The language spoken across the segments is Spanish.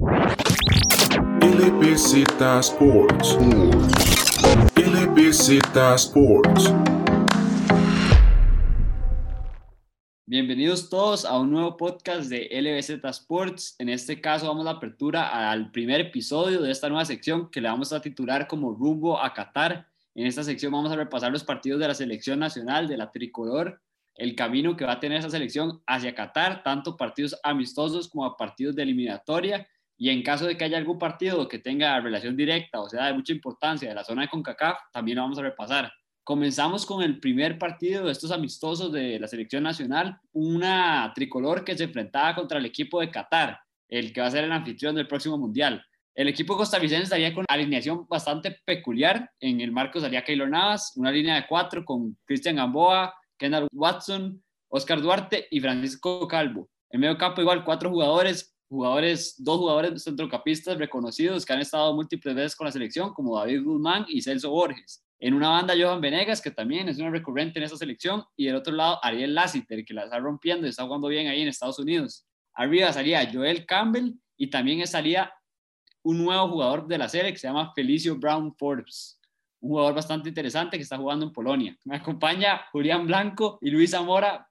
LBZ Sports. LBZ Sports. Bienvenidos todos a un nuevo podcast de LBZ Sports. En este caso vamos a apertura al primer episodio de esta nueva sección que le vamos a titular como Rumbo a Qatar. En esta sección vamos a repasar los partidos de la selección nacional de la tricolor, el camino que va a tener esa selección hacia Qatar, tanto partidos amistosos como partidos de eliminatoria. Y en caso de que haya algún partido que tenga relación directa o sea de mucha importancia de la zona de CONCACAF, también lo vamos a repasar. Comenzamos con el primer partido de estos amistosos de la selección nacional, una tricolor que se enfrentaba contra el equipo de Qatar, el que va a ser el anfitrión del próximo mundial. El equipo costarricense estaría con alineación bastante peculiar. En el marco salía Keylor Navas, una línea de cuatro con Cristian Gamboa, Kendall Watson, Oscar Duarte y Francisco Calvo. En medio campo igual cuatro jugadores, jugadores, dos jugadores centrocampistas reconocidos que han estado múltiples veces con la selección, como David Guzmán y Celso Borges. En una banda, Johan Venegas, que también es una recurrente en esa selección, y del otro lado, Ariel Lassiter, que la está rompiendo y está jugando bien ahí en Estados Unidos. Arriba salía Joel Campbell y también salía un nuevo jugador de la serie que se llama Felicio Brown Forbes, un jugador bastante interesante que está jugando en Polonia. Me acompaña Julián Blanco y Luis Zamora.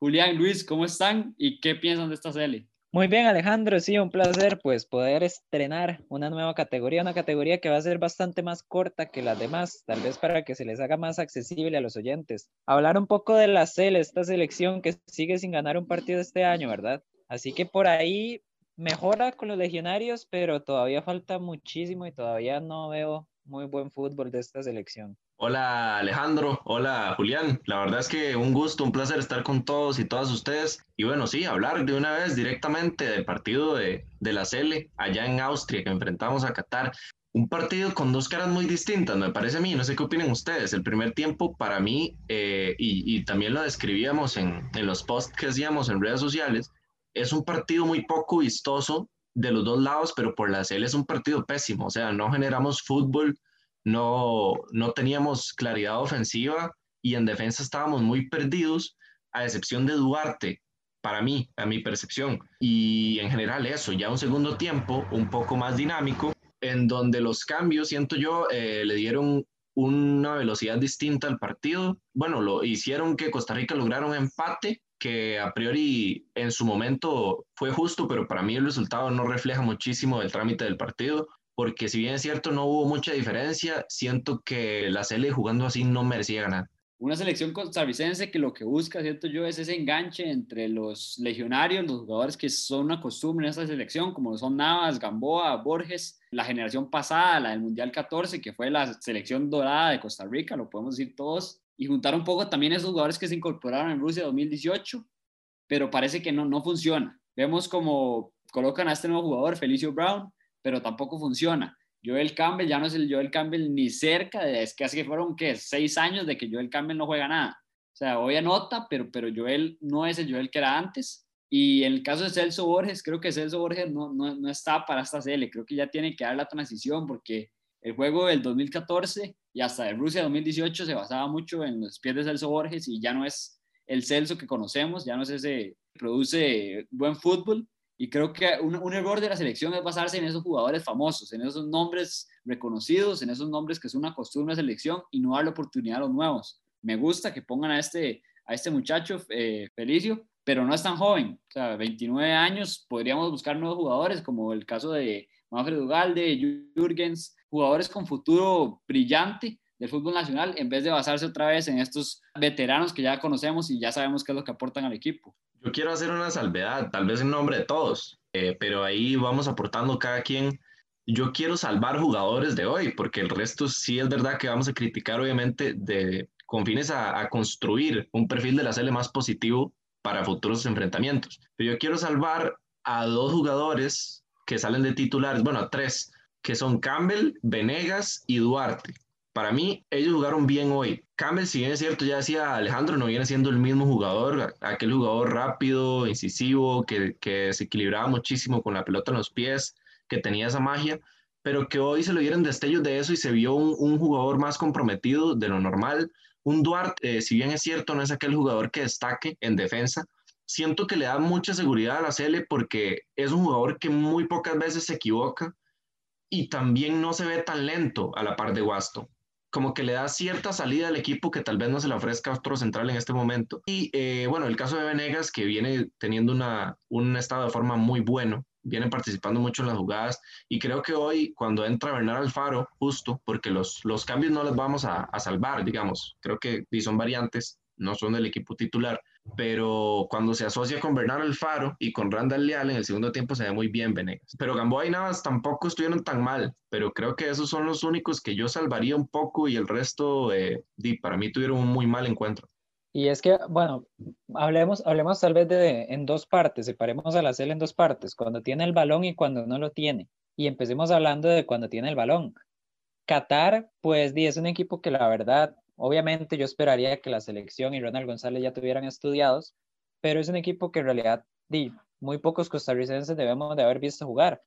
Julián, Luis, ¿cómo están y qué piensan de esta serie? Muy bien, Alejandro, sí, un placer pues poder estrenar una nueva categoría, una categoría que va a ser bastante más corta que las demás, tal vez para que se les haga más accesible a los oyentes. Hablar un poco de la CEL, esta selección que sigue sin ganar un partido este año, ¿verdad? Así que por ahí mejora con los legionarios, pero todavía falta muchísimo y todavía no veo muy buen fútbol de esta selección. Hola Alejandro, hola Julián. La verdad es que un gusto, un placer estar con todos y todas ustedes. Y bueno, sí, hablar de una vez directamente del partido de, de la Cele allá en Austria que enfrentamos a Qatar. Un partido con dos caras muy distintas, me parece a mí. No sé qué opinen ustedes. El primer tiempo para mí, eh, y, también lo describíamos en, en los posts que hacíamos en redes sociales, es un partido muy poco vistoso de los dos lados, pero por la Cele es un partido pésimo. O sea, no generamos fútbol no, no teníamos claridad ofensiva y en defensa estábamos muy perdidos, a excepción de Duarte, para mí, a mi percepción. Y en general eso, ya un segundo tiempo un poco más dinámico, en donde los cambios, siento yo, eh, le dieron una velocidad distinta al partido. Bueno, lo hicieron que Costa Rica lograra un empate que a priori en su momento fue justo, pero para mí el resultado no refleja muchísimo el trámite del partido porque si bien es cierto no hubo mucha diferencia, siento que la Cele jugando así no merecía ganar. Una selección costarricense que lo que busca, siento yo, es ese enganche entre los legionarios, los jugadores que son una costumbre en esta selección, como son Navas, Gamboa, Borges, la generación pasada, la del Mundial 14, que fue la selección dorada de Costa Rica, lo podemos decir todos, y juntar un poco también esos jugadores que se incorporaron en Rusia 2018, pero parece que no, no funciona. Vemos como colocan a este nuevo jugador, Felicio Brown, pero tampoco funciona. Joel Campbell ya no es el Joel Campbell ni cerca, de, es que así que fueron, ¿qué? Seis años de que Joel Campbell no juega nada. O sea, hoy anota, pero, pero Joel no es el Joel que era antes. Y en el caso de Celso Borges, creo que Celso Borges no, no, no está para esta serie. Creo que ya tiene que dar la transición porque el juego del 2014 y hasta de Rusia 2018 se basaba mucho en los pies de Celso Borges y ya no es el Celso que conocemos, ya no es ese produce buen fútbol y creo que un, un, error de la selección es basarse en esos jugadores famosos, en esos nombres reconocidos, en esos nombres que son una costumbre de selección y no darle oportunidad a los nuevos. Me gusta que pongan a este, a este muchacho, eh, Felicio, pero no es tan joven. O sea, 29 años, podríamos buscar nuevos jugadores, como el caso de Manfred Ugalde, Jürgens, jugadores con futuro brillante del fútbol nacional, en vez de basarse otra vez en estos veteranos que ya conocemos y ya sabemos qué es lo que aportan al equipo. Yo quiero hacer una salvedad, tal vez en nombre de todos, eh, pero ahí vamos aportando cada quien. Yo quiero salvar jugadores de hoy, porque el resto sí es verdad que vamos a criticar, obviamente, de, con fines a, a construir un perfil de la CL más positivo para futuros enfrentamientos. Pero yo quiero salvar a dos jugadores que salen de titulares, bueno, a tres, que son Campbell, Venegas y Duarte para mí, ellos jugaron bien hoy. Campbell, si bien es cierto, ya decía Alejandro, no viene siendo el mismo jugador, aquel jugador rápido, incisivo, que, que se equilibraba muchísimo con la pelota en los pies, que tenía esa magia, pero que hoy se lo dieron destellos de eso y se vio un, un jugador más comprometido de lo normal. Un Duarte, eh, si bien es cierto, no es aquel jugador que destaque en defensa, siento que le da mucha seguridad a la Cele porque es un jugador que muy pocas veces se equivoca y también no se ve tan lento a la par de Guasto. Como que le da cierta salida al equipo que tal vez no se le ofrezca otro central en este momento. Y eh, bueno, el caso de Venegas, que viene teniendo una, un estado de forma muy bueno, viene participando mucho en las jugadas y creo que hoy cuando entra Bernardo Alfaro, justo porque los, los cambios no los vamos a, a salvar, digamos, creo que son variantes, no son del equipo titular, pero cuando se asocia con Bernardo Alfaro y con Randall Leal en el segundo tiempo se ve muy bien Venegas. Pero Gamboa y Navas tampoco estuvieron tan mal, pero creo que esos son los únicos que yo salvaría un poco y el resto, eh, para mí tuvieron un muy mal encuentro. Y es que, bueno, hablemos, hablemos tal vez de en dos partes, separemos a la CL en dos partes, cuando tiene el balón y cuando no lo tiene. Y empecemos hablando de cuando tiene el balón. Qatar, pues, es un equipo que la verdad, obviamente yo esperaría que la selección y Ronald González ya tuvieran estudiados, pero es un equipo que en realidad, muy pocos costarricenses debemos de haber visto jugar.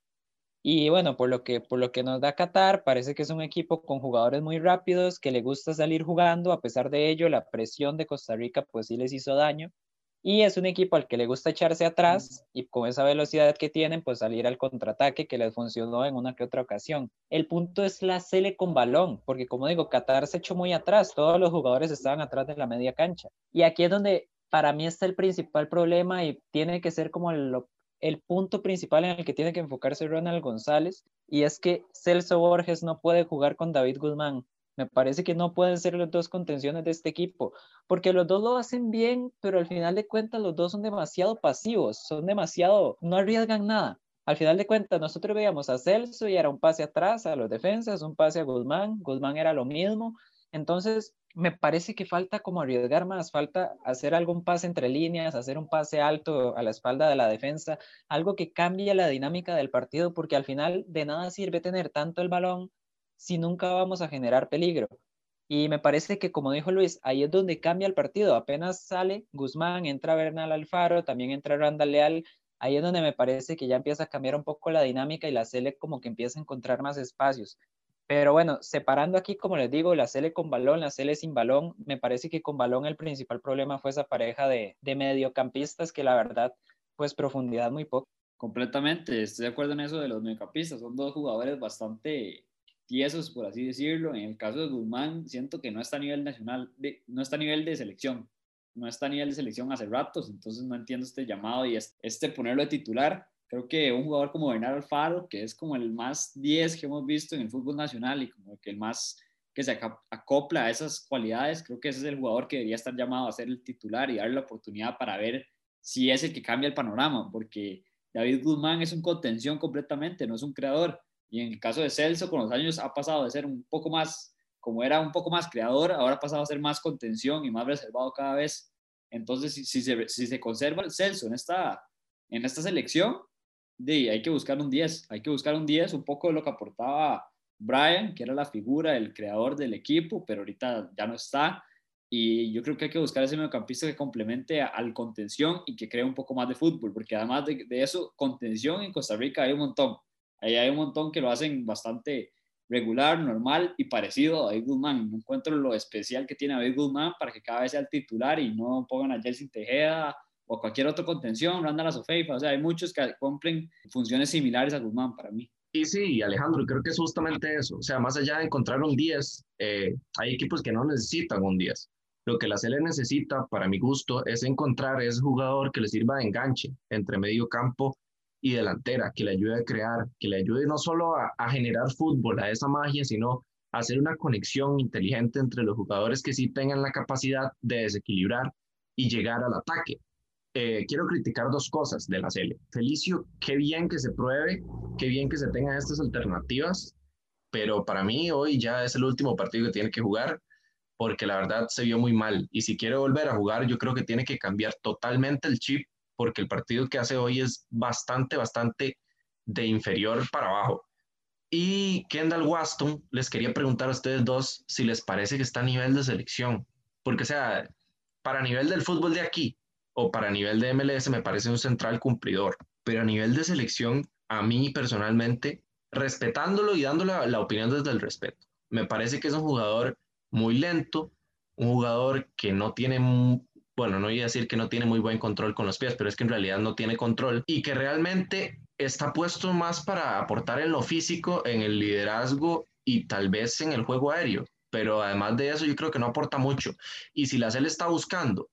Y bueno, por lo que, por lo que nos da Qatar, parece que es un equipo con jugadores muy rápidos, que le gusta salir jugando, a pesar de ello, la presión de Costa Rica pues sí les hizo daño. Y es un equipo al que le gusta echarse atrás y con esa velocidad que tienen, pues salir al contraataque que les funcionó en una que otra ocasión. El punto es la cele con balón, porque como digo, Qatar se echó muy atrás, todos los jugadores estaban atrás de la media cancha. Y aquí es donde para mí está el principal problema y tiene que ser como lo el punto principal en el que tiene que enfocarse Ronald González, y es que Celso Borges no puede jugar con David Guzmán. Me parece que no pueden ser los dos contenciones de este equipo, porque los dos lo hacen bien, pero al final de cuentas los dos son demasiado pasivos, son demasiado, no arriesgan nada. Al final de cuentas, nosotros veíamos a Celso y era un pase atrás a los defensas, un pase a Guzmán, Guzmán era lo mismo. Entonces, me parece que falta como arriesgar más, falta hacer algún pase entre líneas, hacer un pase alto a la espalda de la defensa, algo que cambie la dinámica del partido, porque al final de nada sirve tener tanto el balón si nunca vamos a generar peligro. Y me parece que, como dijo Luis, ahí es donde cambia el partido. Apenas sale Guzmán, entra Bernal Alfaro, también entra Randall Leal. Ahí es donde me parece que ya empieza a cambiar un poco la dinámica y la Sele como que empieza a encontrar más espacios. Pero bueno, separando aquí, como les digo, la Cele con balón, la Cele sin balón, me parece que con balón el principal problema fue esa pareja de, de mediocampistas que la verdad, pues profundidad muy poco. Completamente, estoy de acuerdo en eso de los mediocampistas, son dos jugadores bastante tiesos, por así decirlo. En el caso de Guzmán, siento que no está a nivel nacional, no está a nivel de selección, no está a nivel de selección hace ratos, entonces no entiendo este llamado y este ponerlo de titular Creo que un jugador como Bernardo Alfaro, que es como el más 10 que hemos visto en el fútbol nacional y como que el más que se acopla a esas cualidades, creo que ese es el jugador que debería estar llamado a ser el titular y darle la oportunidad para ver si es el que cambia el panorama, porque David Guzmán es un contención completamente, no es un creador. Y en el caso de Celso, con los años ha pasado de ser un poco más, como era un poco más creador, ahora ha pasado a ser más contención y más reservado cada vez. Entonces, si, se, si se conserva el Celso en esta, en esta selección, de, hay que buscar un 10, hay que buscar un 10, un poco de lo que aportaba Brian, que era la figura, el creador del equipo, pero ahorita ya no está. Y yo creo que hay que buscar ese mediocampista que complemente al contención y que cree un poco más de fútbol, porque además de, eso, contención en Costa Rica hay un montón. Ahí hay un montón que lo hacen bastante regular, normal y parecido a David Guzmán. No encuentro lo especial que tiene David Guzmán para que cada vez sea el titular y no pongan a Jelsin Tejeda o cualquier otra contención, Randall Sofeifa, o sea, hay muchos que cumplen funciones similares a Guzmán para mí. Y sí, Alejandro, creo que es justamente eso. O sea, más allá de encontrar un 10, eh, hay equipos que no necesitan un 10. Lo que la CL necesita, para mi gusto, es encontrar ese jugador que le sirva de enganche entre medio campo y delantera, que le ayude a crear, que le ayude no solo a, generar fútbol, a esa magia, sino a hacer una conexión inteligente entre los jugadores que sí tengan la capacidad de desequilibrar y llegar al ataque. Eh, quiero criticar dos cosas de la serie. Felicio, qué bien que se pruebe, qué bien que se tengan estas alternativas, pero para mí hoy ya es el último partido que tiene que jugar porque la verdad se vio muy mal y si quiere volver a jugar yo creo que tiene que cambiar totalmente el chip porque el partido que hace hoy es bastante, bastante de inferior para abajo. Y Kendall Waston, les quería preguntar a ustedes dos si les parece que está a nivel de selección, porque o sea, para nivel del fútbol de aquí, o para nivel de MLS me parece un central cumplidor, pero a nivel de selección, a mí personalmente, respetándolo y dándole la, opinión desde el respeto, me parece que es un jugador muy lento, un jugador que no tiene, bueno, no voy a decir que no tiene muy buen control con los pies, pero es que en realidad no tiene control y que realmente está puesto más para aportar en lo físico, en el liderazgo y tal vez en el juego aéreo. Pero además de eso, yo creo que no aporta mucho. Y si la CL está buscando,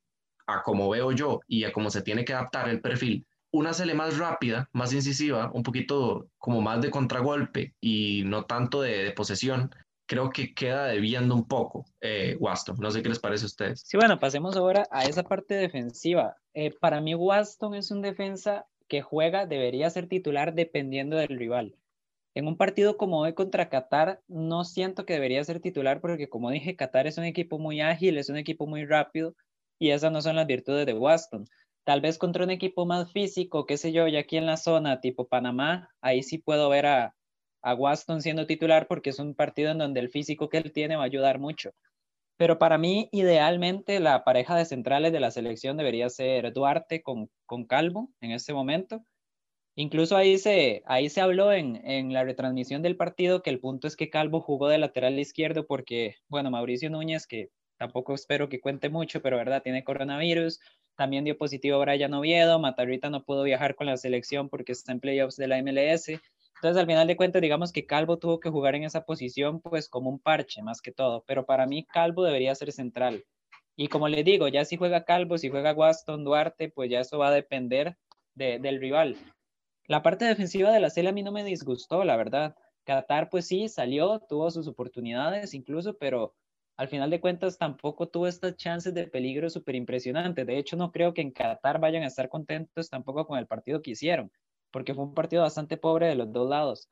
a como veo yo y a cómo se tiene que adaptar el perfil, una CL más rápida, más incisiva, un poquito como más de contragolpe y no tanto de, posesión, creo que queda debiendo un poco eh, Waston. No sé qué les parece a ustedes. Sí, bueno, pasemos ahora a esa parte defensiva. Eh, para mí, Waston es un defensa que juega, debería ser titular dependiendo del rival. En un partido como hoy contra Qatar, no siento que debería ser titular porque, como dije, Qatar es un equipo muy ágil, es un equipo muy rápido y esas no son las virtudes de Waston. Tal vez contra un equipo más físico, qué sé yo, ya aquí en la zona tipo Panamá, ahí sí puedo ver a, a Waston siendo titular porque es un partido en donde el físico que él tiene va a ayudar mucho. Pero para mí, idealmente, la pareja de centrales de la selección debería ser Duarte con, con Calvo en este momento Incluso ahí se, ahí se habló en, en, la retransmisión del partido que el punto es que Calvo jugó de lateral izquierdo porque, bueno, Mauricio Núñez, que tampoco espero que cuente mucho, pero verdad, tiene coronavirus, también dio positivo Brian Oviedo, Matarrita no pudo viajar con la selección porque está en playoffs de la MLS. Entonces, al final de cuentas, digamos que Calvo tuvo que jugar en esa posición, pues como un parche más que todo, pero para mí Calvo debería ser central. Y como le digo, ya si juega Calvo, si juega Waston, Duarte, pues ya eso va a depender de, del rival. La parte defensiva de la serie a mí no me disgustó, la verdad. Qatar, pues sí, salió, tuvo sus oportunidades incluso, pero al final de cuentas tampoco tuvo estas chances de peligro súper impresionantes. De hecho, no creo que en Qatar vayan a estar contentos tampoco con el partido que hicieron, porque fue un partido bastante pobre de los dos lados.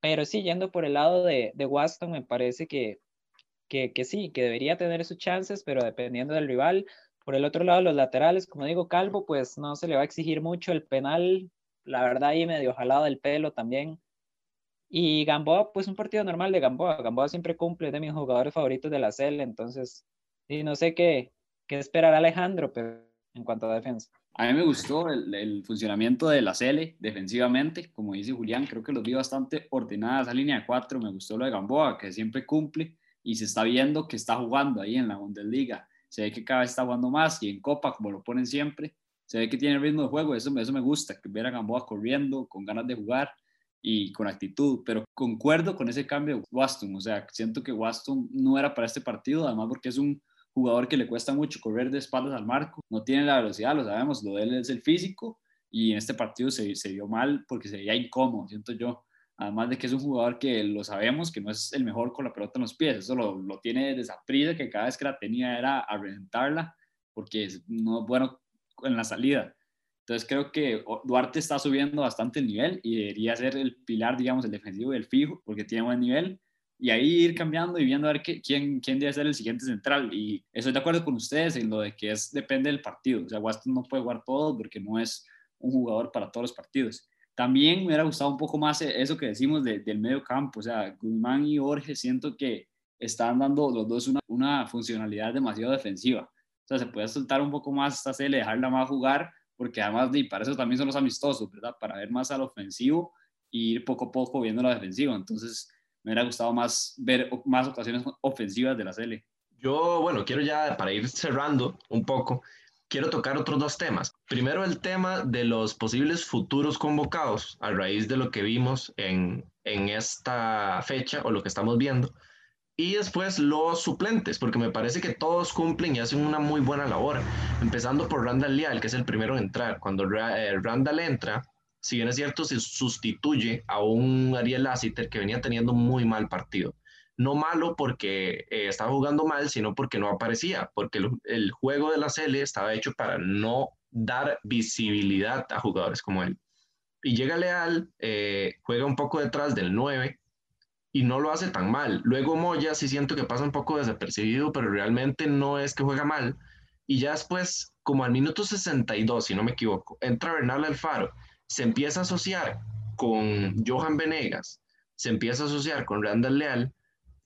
Pero sí, yendo por el lado de, de Waston, me parece que, que, que sí, que debería tener sus chances, pero dependiendo del rival. Por el otro lado, los laterales, como digo, Calvo, pues no se le va a exigir mucho. El penal la verdad ahí medio jalado del pelo también. Y Gamboa, pues un partido normal de Gamboa. Gamboa siempre cumple, de mis jugadores favoritos de la CL, entonces, y no sé qué, qué esperará Alejandro pero en cuanto a defensa. A mí me gustó el, el, funcionamiento de la CL defensivamente, como dice Julián, creo que los vi bastante ordenadas esa línea de cuatro, me gustó lo de Gamboa, que siempre cumple y se está viendo que está jugando ahí en la Bundesliga, se ve que cada vez está jugando más y en Copa, como lo ponen siempre, se ve que tiene ritmo de juego, eso, eso me gusta, ver a Gamboa corriendo, con ganas de jugar y con actitud, pero concuerdo con ese cambio de Waston, o sea, siento que Waston no era para este partido, además porque es un jugador que le cuesta mucho correr de espaldas al marco, no tiene la velocidad, lo sabemos, lo de él es el físico y en este partido se, se vio mal porque se veía incómodo, siento yo, además de que es un jugador que lo sabemos que no es el mejor con la pelota en los pies, eso lo, lo tiene de esa prisa que cada vez que la tenía era a reventarla, porque es no bueno en la salida. Entonces creo que Duarte está subiendo bastante el nivel y debería ser el pilar, digamos, el defensivo del fijo, porque tiene buen nivel. Y ahí ir cambiando y viendo a ver quién, quién debe ser el siguiente central. Y estoy de acuerdo con ustedes en lo de que es, depende del partido. O sea, Waston no puede jugar todo porque no es un jugador para todos los partidos. También me hubiera gustado un poco más eso que decimos del medio campo. O sea, Guzmán y Jorge siento que están dando los dos una, una funcionalidad demasiado defensiva sea, se puede soltar un poco más esta serie, dejarla más jugar, porque además y para eso también son los amistosos, ¿verdad? Para ver más al ofensivo y ir poco a poco viendo la defensiva. Entonces, me hubiera gustado más ver más ocasiones ofensivas de la serie. Yo, bueno, quiero ya, para ir cerrando un poco, quiero tocar otros dos temas. Primero, el tema de los posibles futuros convocados a raíz de lo que vimos en, en esta fecha o lo que estamos viendo. Y después los suplentes, porque me parece que todos cumplen y hacen una muy buena labor. Empezando por Randall Leal, que es el primero en entrar. Cuando eh, Randall entra, si bien es cierto, se sustituye a un Ariel Lassiter que venía teniendo muy mal partido. No malo porque eh, estaba jugando mal, sino porque no aparecía, porque el, juego de la CL estaba hecho para no dar visibilidad a jugadores como él. Y llega Leal, eh, juega un poco detrás del 9 y no lo hace tan mal. Luego Moya sí siento que pasa un poco desapercibido, pero realmente no es que juega mal. Y ya después, como al minuto 62, si no me equivoco, entra Bernal Alfaro, se empieza a asociar con Johan Venegas, se empieza a asociar con Randall Leal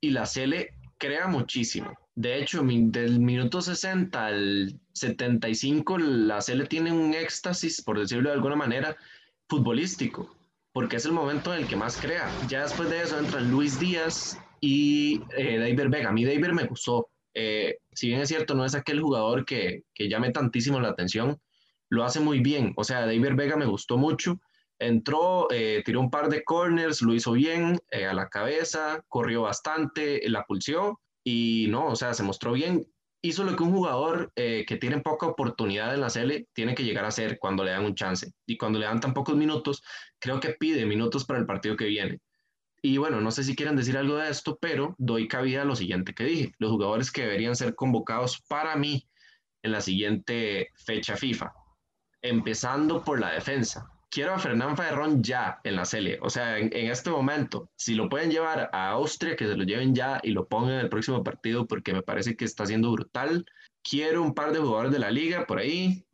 y la Cele crea muchísimo. De hecho, del minuto 60 al 75, la Cele tiene un éxtasis, por decirlo de alguna manera, futbolístico porque es el momento en el que más crea. Ya después de eso entran Luis Díaz y eh, David Vega. A mí David me gustó. Eh, si bien es cierto, no es aquel jugador que, que llame tantísimo la atención, lo hace muy bien. O sea, David Vega me gustó mucho Entró, eh, tiró un par de corners, lo hizo bien eh, a la cabeza, corrió bastante, la pulsió y no, o sea, se mostró bien. Hizo lo que un jugador eh, que tiene poca oportunidad en la tiene que llegar a hacer cuando le dan un chance. Y cuando le dan tan pocos minutos, creo que pide minutos para el partido que viene. Y bueno, no sé si quieren decir algo de esto, pero doy cabida a lo siguiente que dije. Los jugadores que deberían ser convocados para mí en la siguiente fecha FIFA. Empezando por la defensa quiero a Fernán Ferrón ya en la serie. O sea, en, este momento, si lo pueden llevar a Austria, que se lo lleven ya y lo pongan en el próximo partido porque me parece que está siendo brutal. Quiero un par de jugadores de la liga por ahí.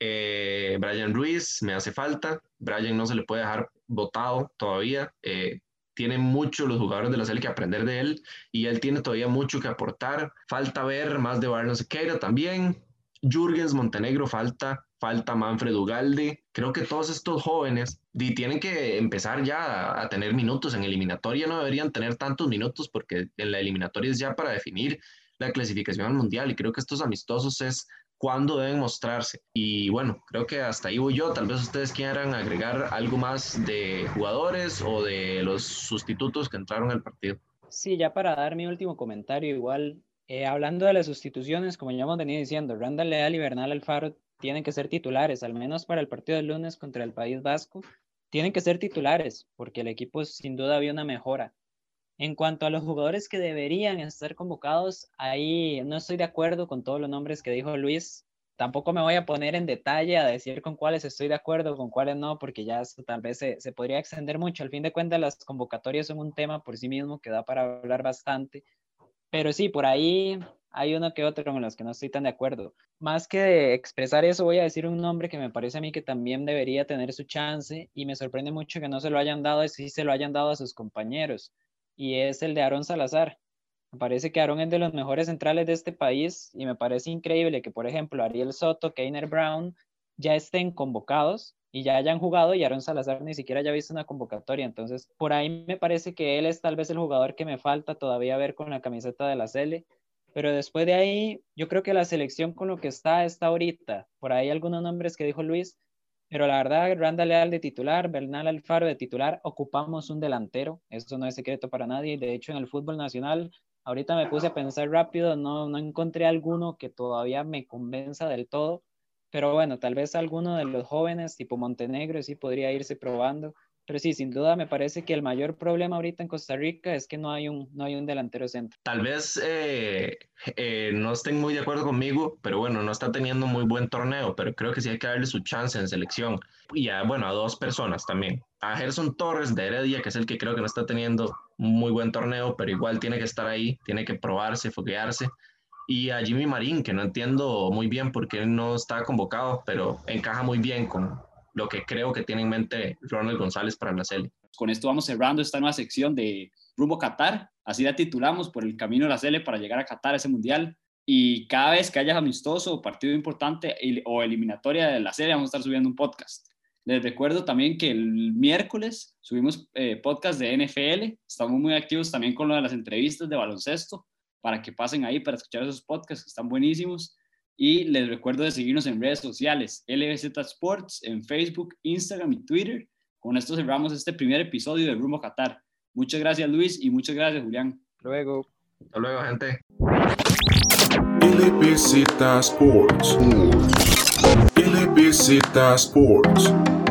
Eh, Brian Ruiz me hace falta. Brian no se le puede dejar votado todavía. Eh, tiene mucho los jugadores de la serie que aprender de él y él tiene todavía mucho que aportar. Falta ver más de Barnes Sequeira también. Jürgens Montenegro falta falta Manfred Ugalde. Creo que todos estos jóvenes tienen que empezar ya a, tener minutos. En eliminatoria no deberían tener tantos minutos porque en la eliminatoria es ya para definir la clasificación al mundial y creo que estos amistosos es cuando deben mostrarse. Y bueno, creo que hasta ahí voy yo. Tal vez ustedes quieran agregar algo más de jugadores o de los sustitutos que entraron al partido. Sí, ya para dar mi último comentario, igual eh, hablando de las sustituciones, como ya hemos venido diciendo, Randall Leal y Bernal Alfaro tienen que ser titulares, al menos para el partido del lunes contra el País Vasco, tienen que ser titulares, porque el equipo sin duda había una mejora. En cuanto a los jugadores que deberían estar convocados, ahí no estoy de acuerdo con todos los nombres que dijo Luis. Tampoco me voy a poner en detalle a decir con cuáles estoy de acuerdo, con cuáles no, porque ya tal vez se, se podría extender mucho. Al fin de cuentas, las convocatorias son un tema por sí mismo que da para hablar bastante. Pero sí, por ahí hay uno que otro con los que no estoy tan de acuerdo. Más que de expresar eso, voy a decir un nombre que me parece a mí que también debería tener su chance y me sorprende mucho que no se lo hayan dado, si se lo hayan dado a sus compañeros, y es el de Aaron Salazar. Me parece que Aaron es de los mejores centrales de este país y me parece increíble que, por ejemplo, Ariel Soto, Keiner Brown ya estén convocados y ya hayan jugado y Aaron Salazar ni siquiera haya visto una convocatoria. Entonces, por ahí me parece que él es tal vez el jugador que me falta todavía ver con la camiseta de la Cele pero después de ahí, yo creo que la selección con lo que está, está ahorita. Por ahí algunos nombres que dijo Luis, pero la verdad, Randa Leal de titular, Bernal Alfaro de titular, ocupamos un delantero. Eso no es secreto para nadie. De hecho, en el fútbol nacional, ahorita me puse a pensar rápido, no, no encontré alguno que todavía me convenza del todo. Pero bueno, tal vez alguno de los jóvenes, tipo Montenegro, sí podría irse probando. Pero sí, sin duda me parece que el mayor problema ahorita en Costa Rica es que no hay un, no hay un delantero centro. Tal vez eh, eh, no estén muy de acuerdo conmigo, pero bueno, no está teniendo muy buen torneo, pero creo que sí hay que darle su chance en selección. Y a, bueno, a dos personas también. A Gerson Torres de Heredia, que es el que creo que no está teniendo muy buen torneo, pero igual tiene que estar ahí, tiene que probarse, foguearse. Y a Jimmy Marín, que no entiendo muy bien por qué no está convocado, pero encaja muy bien con, lo que creo que tiene en mente Ronald González para la serie. Con esto vamos cerrando esta nueva sección de Rumbo Qatar, así la titulamos por el camino de la serie para llegar a Qatar, ese mundial. Y cada vez que haya amistoso partido importante o eliminatoria de la serie, vamos a estar subiendo un podcast. Les recuerdo también que el miércoles subimos eh, podcast de NFL. Estamos muy activos también con lo de las entrevistas de baloncesto para que pasen ahí para escuchar esos podcasts que están buenísimos. Y les recuerdo de seguirnos en redes sociales, LBZ Sports, en Facebook, Instagram y Twitter. Con esto cerramos este primer episodio de Rumbo Qatar. Muchas gracias Luis y muchas gracias Julián. Luego. Hasta luego, gente. LBZ Sports. LBZ Sports.